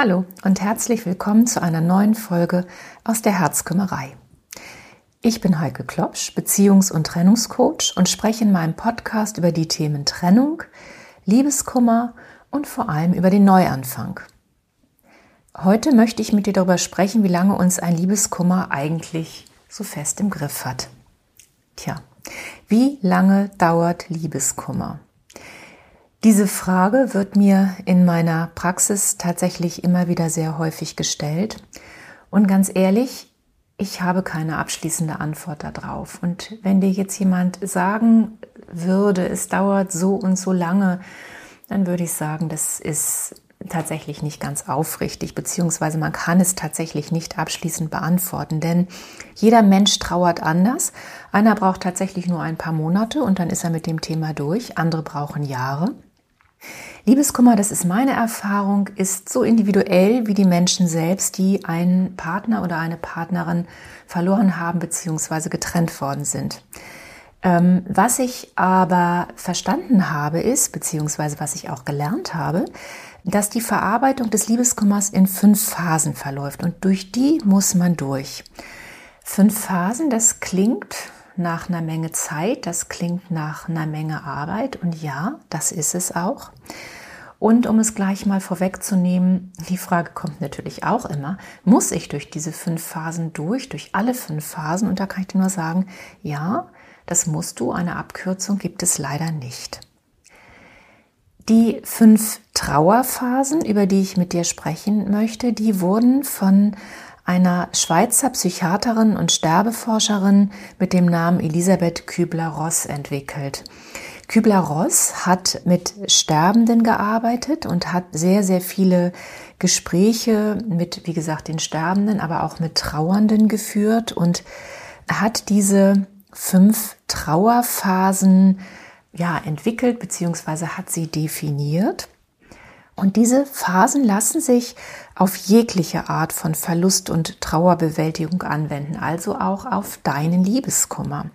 Hallo und herzlich willkommen zu einer neuen Folge aus der Herzkümmerei. Ich bin Heike Klopsch, Beziehungs- und Trennungscoach und spreche in meinem Podcast über die Themen Trennung, Liebeskummer und vor allem über den Neuanfang. Heute möchte ich mit dir darüber sprechen, wie lange uns ein Liebeskummer eigentlich so fest im Griff hat. Tja, wie lange dauert Liebeskummer? Diese Frage wird mir in meiner Praxis tatsächlich immer wieder sehr häufig gestellt. Und ganz ehrlich, ich habe keine abschließende Antwort darauf. Und wenn dir jetzt jemand sagen würde, es dauert so und so lange, dann würde ich sagen, das ist tatsächlich nicht ganz aufrichtig, beziehungsweise man kann es tatsächlich nicht abschließend beantworten, denn jeder Mensch trauert anders. Einer braucht tatsächlich nur ein paar Monate und dann ist er mit dem Thema durch, andere brauchen Jahre. Liebeskummer, das ist meine Erfahrung, ist so individuell wie die Menschen selbst, die einen Partner oder eine Partnerin verloren haben bzw. getrennt worden sind. Ähm, was ich aber verstanden habe, ist, beziehungsweise was ich auch gelernt habe, dass die Verarbeitung des Liebeskummers in fünf Phasen verläuft und durch die muss man durch. Fünf Phasen, das klingt nach einer Menge Zeit, das klingt nach einer Menge Arbeit und ja, das ist es auch. Und um es gleich mal vorwegzunehmen, die Frage kommt natürlich auch immer, muss ich durch diese fünf Phasen durch, durch alle fünf Phasen? Und da kann ich dir nur sagen, ja, das musst du. Eine Abkürzung gibt es leider nicht. Die fünf Trauerphasen, über die ich mit dir sprechen möchte, die wurden von einer Schweizer Psychiaterin und Sterbeforscherin mit dem Namen Elisabeth Kübler-Ross entwickelt. Kübler-Ross hat mit Sterbenden gearbeitet und hat sehr, sehr viele Gespräche mit, wie gesagt, den Sterbenden, aber auch mit Trauernden geführt und hat diese fünf Trauerphasen ja, entwickelt bzw. hat sie definiert. Und diese Phasen lassen sich auf jegliche Art von Verlust und Trauerbewältigung anwenden, also auch auf deinen Liebeskummer.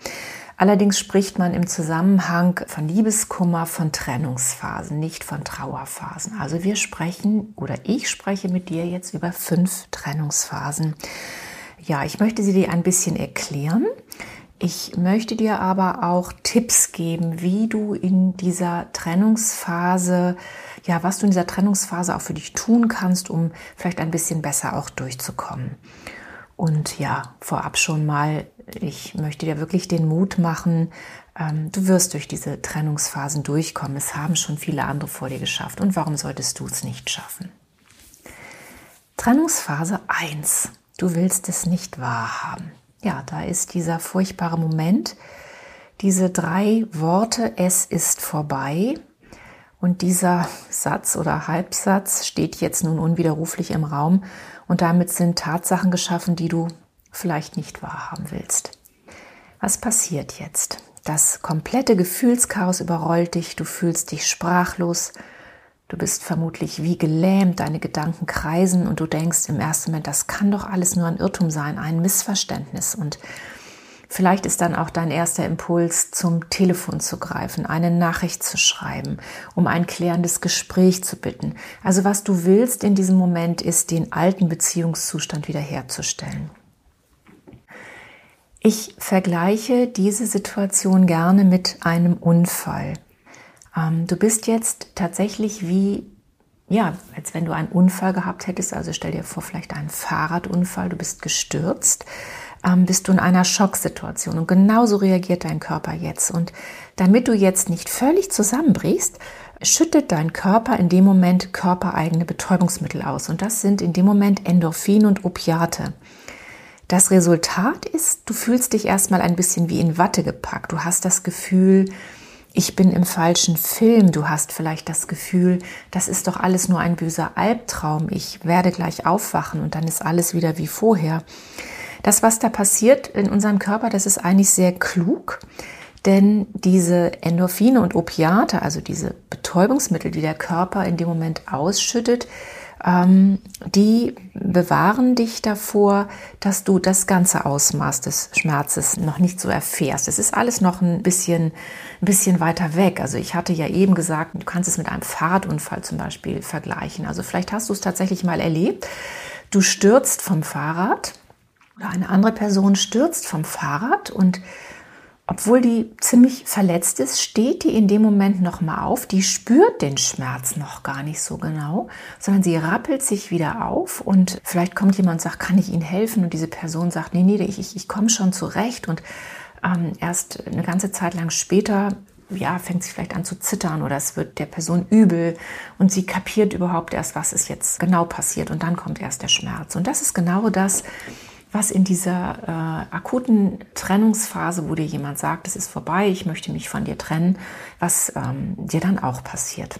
Allerdings spricht man im Zusammenhang von Liebeskummer von Trennungsphasen, nicht von Trauerphasen. Also wir sprechen oder ich spreche mit dir jetzt über fünf Trennungsphasen. Ja, ich möchte sie dir ein bisschen erklären. Ich möchte dir aber auch Tipps geben, wie du in dieser Trennungsphase, ja, was du in dieser Trennungsphase auch für dich tun kannst, um vielleicht ein bisschen besser auch durchzukommen. Und ja, vorab schon mal, ich möchte dir wirklich den Mut machen, ähm, du wirst durch diese Trennungsphasen durchkommen. Es haben schon viele andere vor dir geschafft. Und warum solltest du es nicht schaffen? Trennungsphase 1. Du willst es nicht wahrhaben ja, da ist dieser furchtbare Moment, diese drei Worte, es ist vorbei. Und dieser Satz oder Halbsatz steht jetzt nun unwiderruflich im Raum und damit sind Tatsachen geschaffen, die du vielleicht nicht wahrhaben willst. Was passiert jetzt? Das komplette Gefühlschaos überrollt dich, du fühlst dich sprachlos, Du bist vermutlich wie gelähmt, deine Gedanken kreisen und du denkst im ersten Moment, das kann doch alles nur ein Irrtum sein, ein Missverständnis. Und vielleicht ist dann auch dein erster Impuls, zum Telefon zu greifen, eine Nachricht zu schreiben, um ein klärendes Gespräch zu bitten. Also was du willst in diesem Moment ist, den alten Beziehungszustand wiederherzustellen. Ich vergleiche diese Situation gerne mit einem Unfall. Ähm, du bist jetzt tatsächlich wie, ja, als wenn du einen Unfall gehabt hättest. Also stell dir vor, vielleicht einen Fahrradunfall, du bist gestürzt, ähm, bist du in einer Schocksituation. Und genauso reagiert dein Körper jetzt. Und damit du jetzt nicht völlig zusammenbrichst, schüttet dein Körper in dem Moment körpereigene Betäubungsmittel aus. Und das sind in dem Moment Endorphin und Opiate. Das Resultat ist, du fühlst dich erstmal ein bisschen wie in Watte gepackt. Du hast das Gefühl, ich bin im falschen Film, du hast vielleicht das Gefühl, das ist doch alles nur ein böser Albtraum, ich werde gleich aufwachen und dann ist alles wieder wie vorher. Das, was da passiert in unserem Körper, das ist eigentlich sehr klug, denn diese Endorphine und Opiate, also diese Betäubungsmittel, die der Körper in dem Moment ausschüttet, ähm, die bewahren dich davor, dass du das ganze Ausmaß des Schmerzes noch nicht so erfährst. Es ist alles noch ein bisschen, ein bisschen weiter weg. Also ich hatte ja eben gesagt, du kannst es mit einem Fahrradunfall zum Beispiel vergleichen. Also vielleicht hast du es tatsächlich mal erlebt. Du stürzt vom Fahrrad oder eine andere Person stürzt vom Fahrrad und obwohl die ziemlich verletzt ist, steht die in dem Moment noch mal auf. Die spürt den Schmerz noch gar nicht so genau, sondern sie rappelt sich wieder auf und vielleicht kommt jemand und sagt, kann ich Ihnen helfen? Und diese Person sagt, nee, nee, ich, ich, ich komme schon zurecht. Und ähm, erst eine ganze Zeit lang später ja, fängt sie vielleicht an zu zittern oder es wird der Person übel und sie kapiert überhaupt erst, was ist jetzt genau passiert und dann kommt erst der Schmerz. Und das ist genau das, was in dieser äh, akuten Trennungsphase, wo dir jemand sagt, es ist vorbei, ich möchte mich von dir trennen, was ähm, dir dann auch passiert.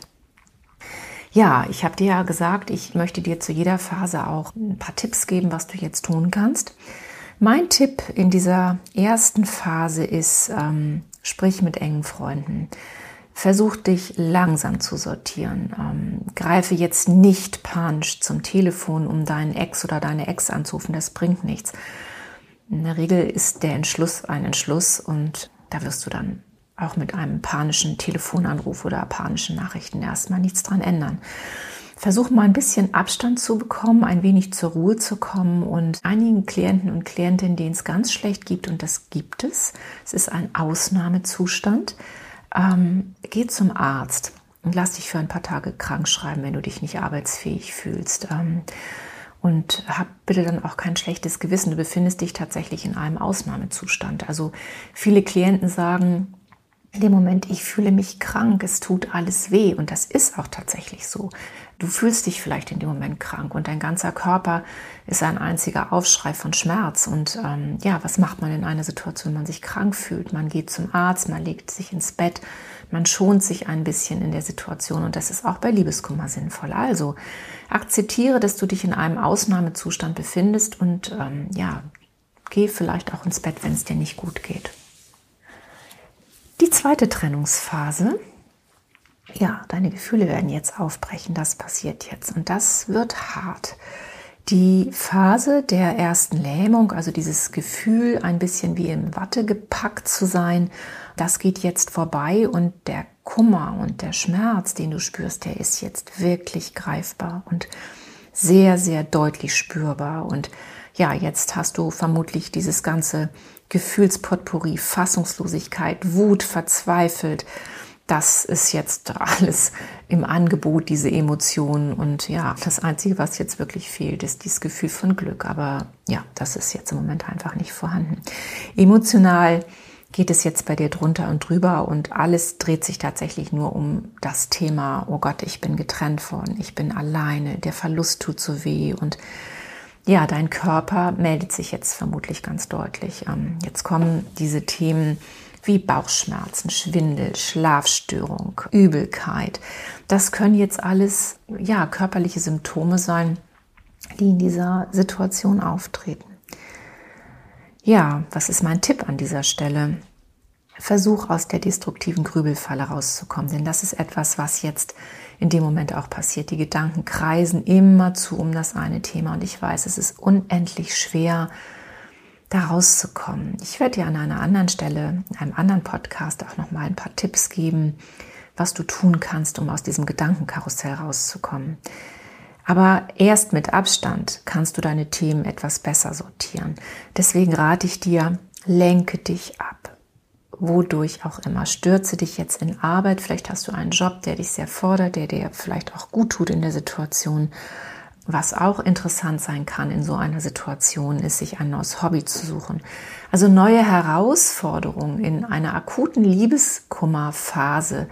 Ja, ich habe dir ja gesagt, ich möchte dir zu jeder Phase auch ein paar Tipps geben, was du jetzt tun kannst. Mein Tipp in dieser ersten Phase ist, ähm, sprich mit engen Freunden. Versuch dich langsam zu sortieren. Ähm, greife jetzt nicht panisch zum Telefon, um deinen Ex oder deine Ex anzurufen. Das bringt nichts. In der Regel ist der Entschluss ein Entschluss und da wirst du dann auch mit einem panischen Telefonanruf oder panischen Nachrichten erstmal nichts dran ändern. Versuch mal ein bisschen Abstand zu bekommen, ein wenig zur Ruhe zu kommen und einigen Klienten und Klientinnen, denen es ganz schlecht gibt, und das gibt es, es ist ein Ausnahmezustand, ähm, geh zum Arzt und lass dich für ein paar Tage krank schreiben, wenn du dich nicht arbeitsfähig fühlst. Ähm, und hab bitte dann auch kein schlechtes Gewissen. Du befindest dich tatsächlich in einem Ausnahmezustand. Also viele Klienten sagen, in dem Moment, ich fühle mich krank, es tut alles weh. Und das ist auch tatsächlich so. Du fühlst dich vielleicht in dem Moment krank und dein ganzer Körper ist ein einziger Aufschrei von Schmerz. Und ähm, ja, was macht man in einer Situation, wenn man sich krank fühlt? Man geht zum Arzt, man legt sich ins Bett, man schont sich ein bisschen in der Situation und das ist auch bei Liebeskummer sinnvoll. Also akzeptiere, dass du dich in einem Ausnahmezustand befindest und ähm, ja, geh vielleicht auch ins Bett, wenn es dir nicht gut geht. Die zweite Trennungsphase ja, deine Gefühle werden jetzt aufbrechen, das passiert jetzt und das wird hart. Die Phase der ersten Lähmung, also dieses Gefühl, ein bisschen wie in Watte gepackt zu sein, das geht jetzt vorbei und der Kummer und der Schmerz, den du spürst, der ist jetzt wirklich greifbar und sehr, sehr deutlich spürbar. Und ja, jetzt hast du vermutlich dieses ganze Gefühlspotpourri, Fassungslosigkeit, Wut, verzweifelt, das ist jetzt alles im Angebot, diese Emotionen. Und ja, das Einzige, was jetzt wirklich fehlt, ist dieses Gefühl von Glück. Aber ja, das ist jetzt im Moment einfach nicht vorhanden. Emotional geht es jetzt bei dir drunter und drüber und alles dreht sich tatsächlich nur um das Thema, oh Gott, ich bin getrennt worden, ich bin alleine, der Verlust tut so weh und ja, dein Körper meldet sich jetzt vermutlich ganz deutlich. Ähm, jetzt kommen diese Themen wie Bauchschmerzen, Schwindel, Schlafstörung, Übelkeit. Das können jetzt alles ja, körperliche Symptome sein, die in dieser Situation auftreten. Ja, was ist mein Tipp an dieser Stelle? Versuch aus der destruktiven Grübelfalle rauszukommen, denn das ist etwas, was jetzt in dem Moment auch passiert. Die Gedanken kreisen immer zu um das eine Thema und ich weiß, es ist unendlich schwer, da rauszukommen. Ich werde dir an einer anderen Stelle, in einem anderen Podcast auch noch mal ein paar Tipps geben, was du tun kannst, um aus diesem Gedankenkarussell rauszukommen. Aber erst mit Abstand kannst du deine Themen etwas besser sortieren. Deswegen rate ich dir, lenke dich ab. Wodurch auch immer. Stürze dich jetzt in Arbeit. Vielleicht hast du einen Job, der dich sehr fordert, der dir vielleicht auch gut tut in der Situation. Was auch interessant sein kann in so einer Situation, ist, sich ein neues Hobby zu suchen. Also neue Herausforderungen in einer akuten Liebeskummerphase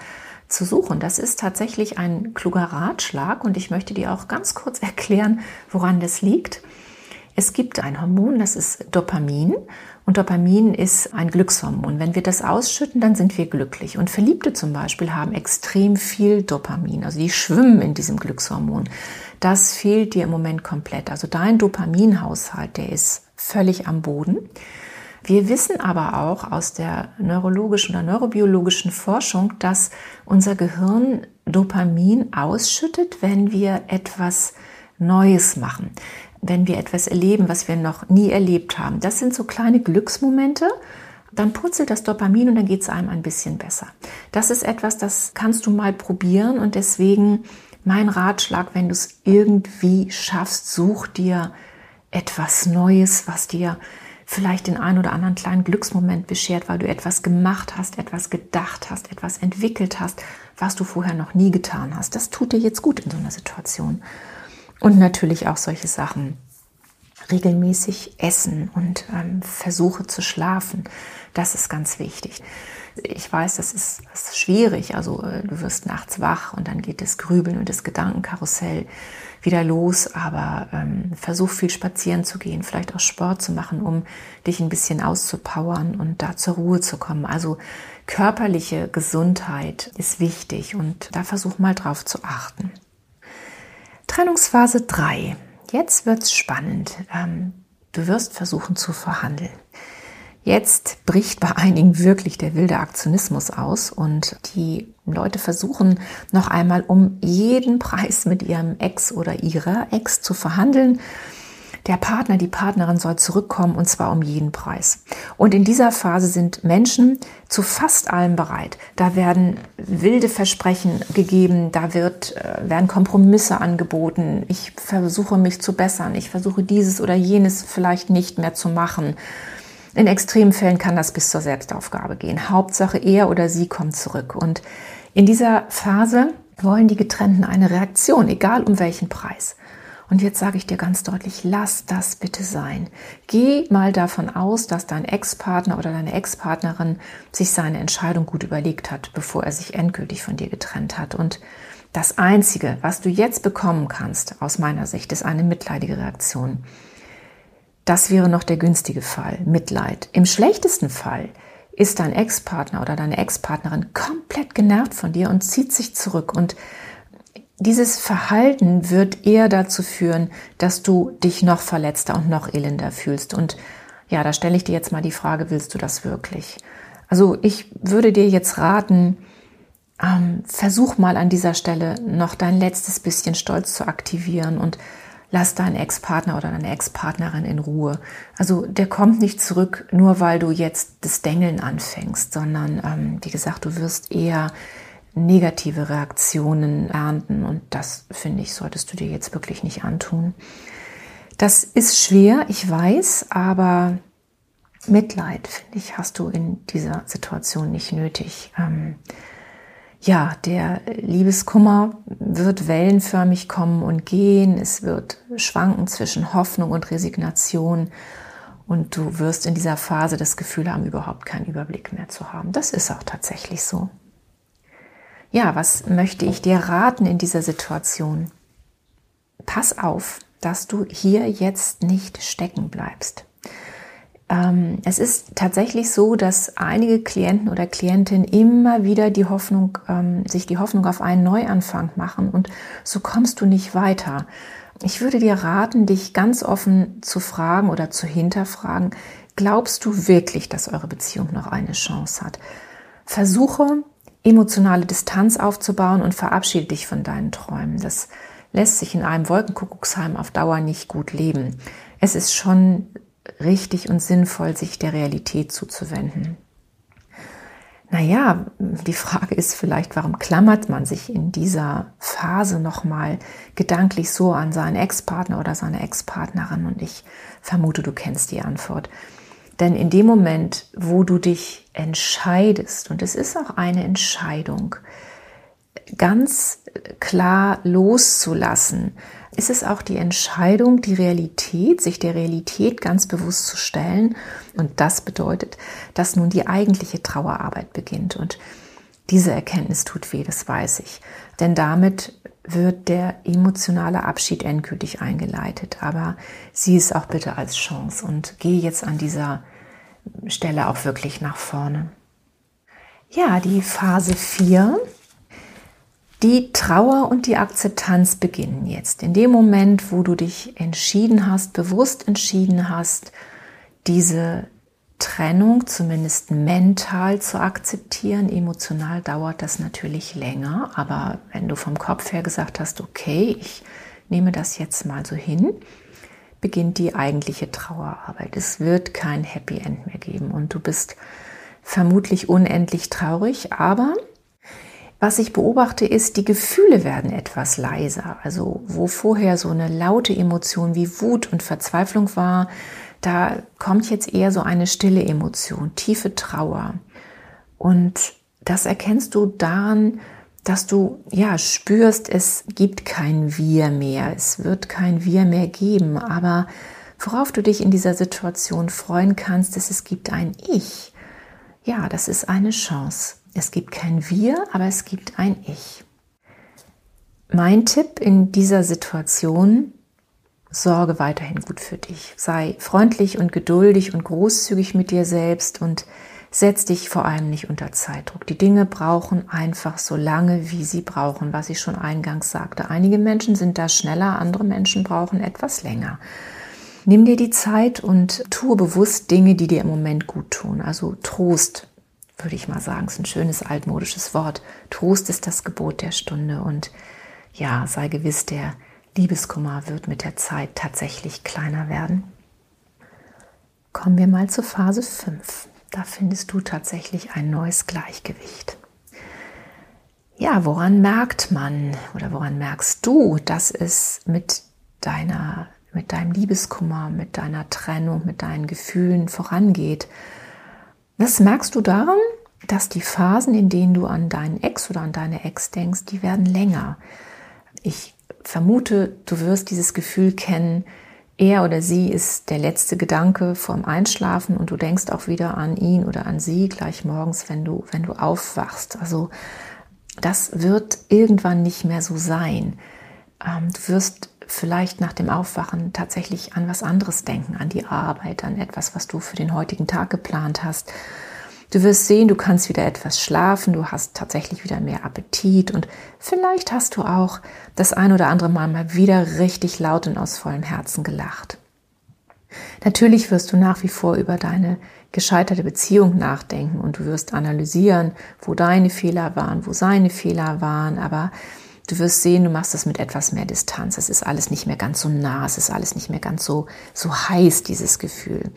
zu suchen. Das ist tatsächlich ein kluger Ratschlag und ich möchte dir auch ganz kurz erklären, woran das liegt. Es gibt ein Hormon, das ist Dopamin und Dopamin ist ein Glückshormon. Wenn wir das ausschütten, dann sind wir glücklich. Und Verliebte zum Beispiel haben extrem viel Dopamin, also die schwimmen in diesem Glückshormon. Das fehlt dir im Moment komplett. Also dein Dopaminhaushalt, der ist völlig am Boden. Wir wissen aber auch aus der neurologischen oder neurobiologischen Forschung, dass unser Gehirn Dopamin ausschüttet, wenn wir etwas Neues machen. Wenn wir etwas erleben, was wir noch nie erlebt haben. Das sind so kleine Glücksmomente. Dann purzelt das Dopamin und dann geht es einem ein bisschen besser. Das ist etwas, das kannst du mal probieren und deswegen mein Ratschlag, wenn du es irgendwie schaffst, such dir etwas Neues, was dir vielleicht den einen oder anderen kleinen Glücksmoment beschert, weil du etwas gemacht hast, etwas gedacht hast, etwas entwickelt hast, was du vorher noch nie getan hast. Das tut dir jetzt gut in so einer Situation. Und natürlich auch solche Sachen. Regelmäßig essen und ähm, versuche zu schlafen. Das ist ganz wichtig. Ich weiß, das ist, das ist schwierig. Also äh, du wirst nachts wach und dann geht das Grübeln und das Gedankenkarussell wieder los. Aber ähm, versuch viel spazieren zu gehen, vielleicht auch Sport zu machen, um dich ein bisschen auszupowern und da zur Ruhe zu kommen. Also körperliche Gesundheit ist wichtig und da versuch mal drauf zu achten. Trennungsphase 3. Jetzt wird's spannend. Ähm, du wirst versuchen zu verhandeln. Jetzt bricht bei einigen wirklich der wilde Aktionismus aus und die Leute versuchen noch einmal um jeden Preis mit ihrem Ex oder ihrer Ex zu verhandeln. Der Partner, die Partnerin soll zurückkommen und zwar um jeden Preis. Und in dieser Phase sind Menschen zu fast allem bereit. Da werden wilde Versprechen gegeben, da wird, äh, werden Kompromisse angeboten. Ich versuche mich zu bessern, ich versuche dieses oder jenes vielleicht nicht mehr zu machen. In extremen Fällen kann das bis zur Selbstaufgabe gehen. Hauptsache er oder sie kommt zurück. Und in dieser Phase wollen die Getrennten eine Reaktion, egal um welchen Preis. Und jetzt sage ich dir ganz deutlich, lass das bitte sein. Geh mal davon aus, dass dein Ex-Partner oder deine Ex-Partnerin sich seine Entscheidung gut überlegt hat, bevor er sich endgültig von dir getrennt hat. Und das Einzige, was du jetzt bekommen kannst, aus meiner Sicht, ist eine mitleidige Reaktion. Das wäre noch der günstige Fall, Mitleid. Im schlechtesten Fall ist dein Ex-Partner oder deine Ex-Partnerin komplett genervt von dir und zieht sich zurück. Und dieses Verhalten wird eher dazu führen, dass du dich noch verletzter und noch elender fühlst. Und ja, da stelle ich dir jetzt mal die Frage, willst du das wirklich? Also ich würde dir jetzt raten, ähm, versuch mal an dieser Stelle noch dein letztes bisschen Stolz zu aktivieren und lass deinen Ex-Partner oder deine Ex-Partnerin in Ruhe. Also der kommt nicht zurück, nur weil du jetzt das Dengeln anfängst, sondern ähm, wie gesagt, du wirst eher negative Reaktionen ernten und das finde ich, solltest du dir jetzt wirklich nicht antun. Das ist schwer, ich weiß, aber Mitleid, finde ich, hast du in dieser Situation nicht nötig. Ähm, ja, der Liebeskummer wird wellenförmig kommen und gehen. Es wird schwanken zwischen Hoffnung und Resignation. Und du wirst in dieser Phase das Gefühl haben, überhaupt keinen Überblick mehr zu haben. Das ist auch tatsächlich so. Ja, was möchte ich dir raten in dieser Situation? Pass auf, dass du hier jetzt nicht stecken bleibst. Ähm, es ist tatsächlich so, dass einige Klienten oder Klientinnen immer wieder die Hoffnung, ähm, sich die Hoffnung auf einen Neuanfang machen und so kommst du nicht weiter. Ich würde dir raten, dich ganz offen zu fragen oder zu hinterfragen, glaubst du wirklich, dass eure Beziehung noch eine Chance hat? Versuche emotionale Distanz aufzubauen und verabschiede dich von deinen Träumen. Das lässt sich in einem Wolkenkuckucksheim auf Dauer nicht gut leben. Es ist schon richtig und sinnvoll, sich der Realität zuzuwenden. Naja, die Frage ist vielleicht, warum klammert man sich in dieser Phase nochmal gedanklich so an seinen Ex-Partner oder seine Ex-Partnerin? Und ich vermute, du kennst die Antwort. Denn in dem Moment, wo du dich entscheidest, und es ist auch eine Entscheidung, ganz klar loszulassen, ist es auch die Entscheidung, die Realität, sich der Realität ganz bewusst zu stellen. Und das bedeutet, dass nun die eigentliche Trauerarbeit beginnt. Und diese Erkenntnis tut weh, das weiß ich. Denn damit wird der emotionale Abschied endgültig eingeleitet. Aber sieh es auch bitte als Chance und geh jetzt an dieser Stelle auch wirklich nach vorne. Ja, die Phase 4 die Trauer und die Akzeptanz beginnen jetzt. In dem Moment, wo du dich entschieden hast, bewusst entschieden hast, diese Trennung zumindest mental zu akzeptieren. Emotional dauert das natürlich länger, aber wenn du vom Kopf her gesagt hast, okay, ich nehme das jetzt mal so hin, beginnt die eigentliche Trauerarbeit. Es wird kein Happy End mehr geben und du bist vermutlich unendlich traurig, aber was ich beobachte ist, die Gefühle werden etwas leiser. Also wo vorher so eine laute Emotion wie Wut und Verzweiflung war, da kommt jetzt eher so eine stille Emotion, tiefe Trauer. Und das erkennst du daran, dass du ja spürst, es gibt kein Wir mehr, es wird kein Wir mehr geben, aber worauf du dich in dieser Situation freuen kannst, ist, es gibt ein Ich. Ja, das ist eine Chance. Es gibt kein Wir, aber es gibt ein Ich. Mein Tipp in dieser Situation, sorge weiterhin gut für dich. Sei freundlich und geduldig und großzügig mit dir selbst und Setz dich vor allem nicht unter Zeitdruck. Die Dinge brauchen einfach so lange, wie sie brauchen, was ich schon eingangs sagte. Einige Menschen sind da schneller, andere Menschen brauchen etwas länger. Nimm dir die Zeit und tue bewusst Dinge, die dir im Moment gut tun. Also Trost, würde ich mal sagen, ist ein schönes altmodisches Wort. Trost ist das Gebot der Stunde und ja, sei gewiss, der Liebeskummer wird mit der Zeit tatsächlich kleiner werden. Kommen wir mal zur Phase 5 da findest du tatsächlich ein neues Gleichgewicht. Ja, woran merkt man oder woran merkst du, dass es mit deiner, mit deinem Liebeskummer, mit deiner Trennung, mit deinen Gefühlen vorangeht? Das merkst du daran, dass die Phasen, in denen du an deinen Ex oder an deine Ex denkst, die werden länger. Ich vermute, du wirst dieses Gefühl kennen, er oder sie ist der letzte Gedanke vorm Einschlafen und du denkst auch wieder an ihn oder an sie gleich morgens, wenn du, wenn du aufwachst. Also das wird irgendwann nicht mehr so sein. Ähm, du wirst vielleicht nach dem Aufwachen tatsächlich an was anderes denken, an die Arbeit, an etwas, was du für den heutigen Tag geplant hast. Du wirst sehen, du kannst wieder etwas schlafen, du hast tatsächlich wieder mehr Appetit und vielleicht hast du auch das ein oder andere Mal mal wieder richtig laut und aus vollem Herzen gelacht. Natürlich wirst du nach wie vor über deine gescheiterte Beziehung nachdenken und du wirst analysieren, wo deine Fehler waren, wo seine Fehler waren, aber du wirst sehen, du machst das mit etwas mehr Distanz. Es ist alles nicht mehr ganz so nah, es ist alles nicht mehr ganz so, so heiß, dieses Gefühl.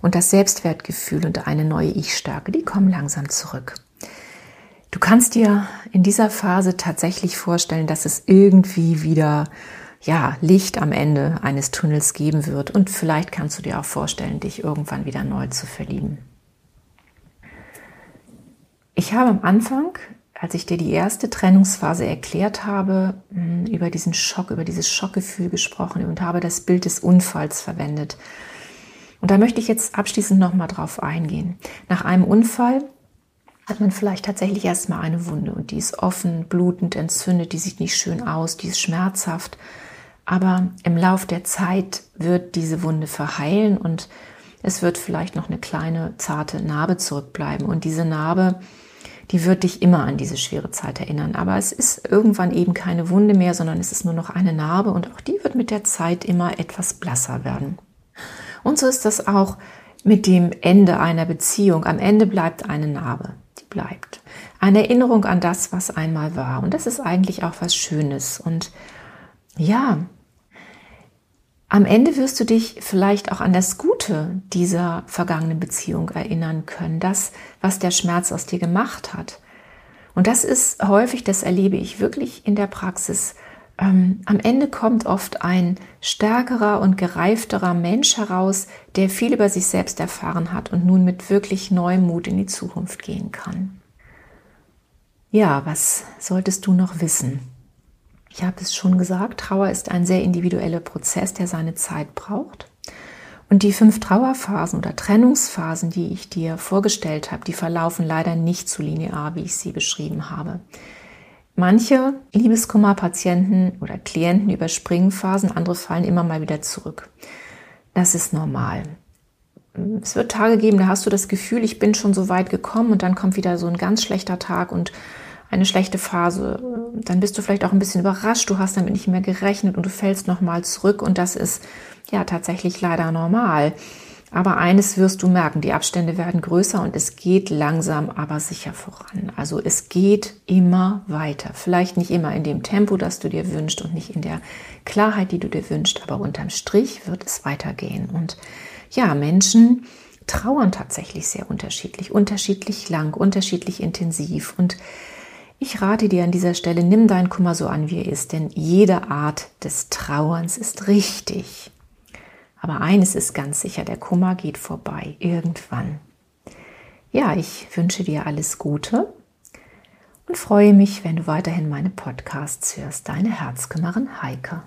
Und das Selbstwertgefühl und eine neue Ich-Stärke, die kommen langsam zurück. Du kannst dir in dieser Phase tatsächlich vorstellen, dass es irgendwie wieder ja, Licht am Ende eines Tunnels geben wird und vielleicht kannst du dir auch vorstellen, dich irgendwann wieder neu zu verlieben. Ich habe am Anfang, als ich dir die erste Trennungsphase erklärt habe, hm, über diesen Schock, über dieses Schockgefühl gesprochen und habe das Bild des Unfalls verwendet. Und da möchte ich jetzt abschließend nochmal drauf eingehen. Nach einem Unfall hat man vielleicht tatsächlich erstmal eine Wunde und die ist offen, blutend, entzündet, die sieht nicht schön aus, die ist schmerzhaft. Aber im Lauf der Zeit wird diese Wunde verheilen und es wird vielleicht noch eine kleine, zarte Narbe zurückbleiben. Und diese Narbe, die wird dich immer an diese schwere Zeit erinnern. Aber es ist irgendwann eben keine Wunde mehr, sondern es ist nur noch eine Narbe und auch die wird mit der Zeit immer etwas blasser werden. Und so ist das auch mit dem Ende einer Beziehung. Am Ende bleibt eine Narbe, die bleibt. Eine Erinnerung an das, was einmal war. Und das ist eigentlich auch was Schönes. Und ja, am Ende wirst du dich vielleicht auch an das Gute dieser vergangenen Beziehung erinnern können. Das, was der Schmerz aus dir gemacht hat. Und das ist häufig, das erlebe ich wirklich in der Praxis, ähm, am Ende kommt oft ein stärkerer und gereifterer Mensch heraus, der viel über sich selbst erfahren hat und nun mit wirklich neuem Mut in die Zukunft gehen kann. Ja, was solltest du noch wissen? Ich habe es schon gesagt, Trauer ist ein sehr individueller Prozess, der seine Zeit braucht. Und die fünf Trauerphasen oder Trennungsphasen, die ich dir vorgestellt habe, die verlaufen leider nicht so linear, wie ich sie beschrieben habe. Manche Liebeskummerpatienten oder Klienten überspringen Phasen, andere fallen immer mal wieder zurück. Das ist normal. Es wird Tage geben, da hast du das Gefühl, ich bin schon so weit gekommen und dann kommt wieder so ein ganz schlechter Tag und eine schlechte Phase. Dann bist du vielleicht auch ein bisschen überrascht, du hast damit nicht mehr gerechnet und du fällst nochmal zurück und das ist ja tatsächlich leider normal. Aber eines wirst du merken, die Abstände werden größer und es geht langsam, aber sicher voran. Also es geht immer weiter. Vielleicht nicht immer in dem Tempo, das du dir wünschst und nicht in der Klarheit, die du dir wünschst, aber unterm Strich wird es weitergehen. Und ja, Menschen trauern tatsächlich sehr unterschiedlich, unterschiedlich lang, unterschiedlich intensiv. Und ich rate dir an dieser Stelle, nimm deinen Kummer so an, wie er ist, denn jede Art des Trauerns ist richtig. Aber eines ist ganz sicher, der Kummer geht vorbei, irgendwann. Ja, ich wünsche dir alles Gute und freue mich, wenn du weiterhin meine Podcasts hörst. Deine Herzkümmerin Heike.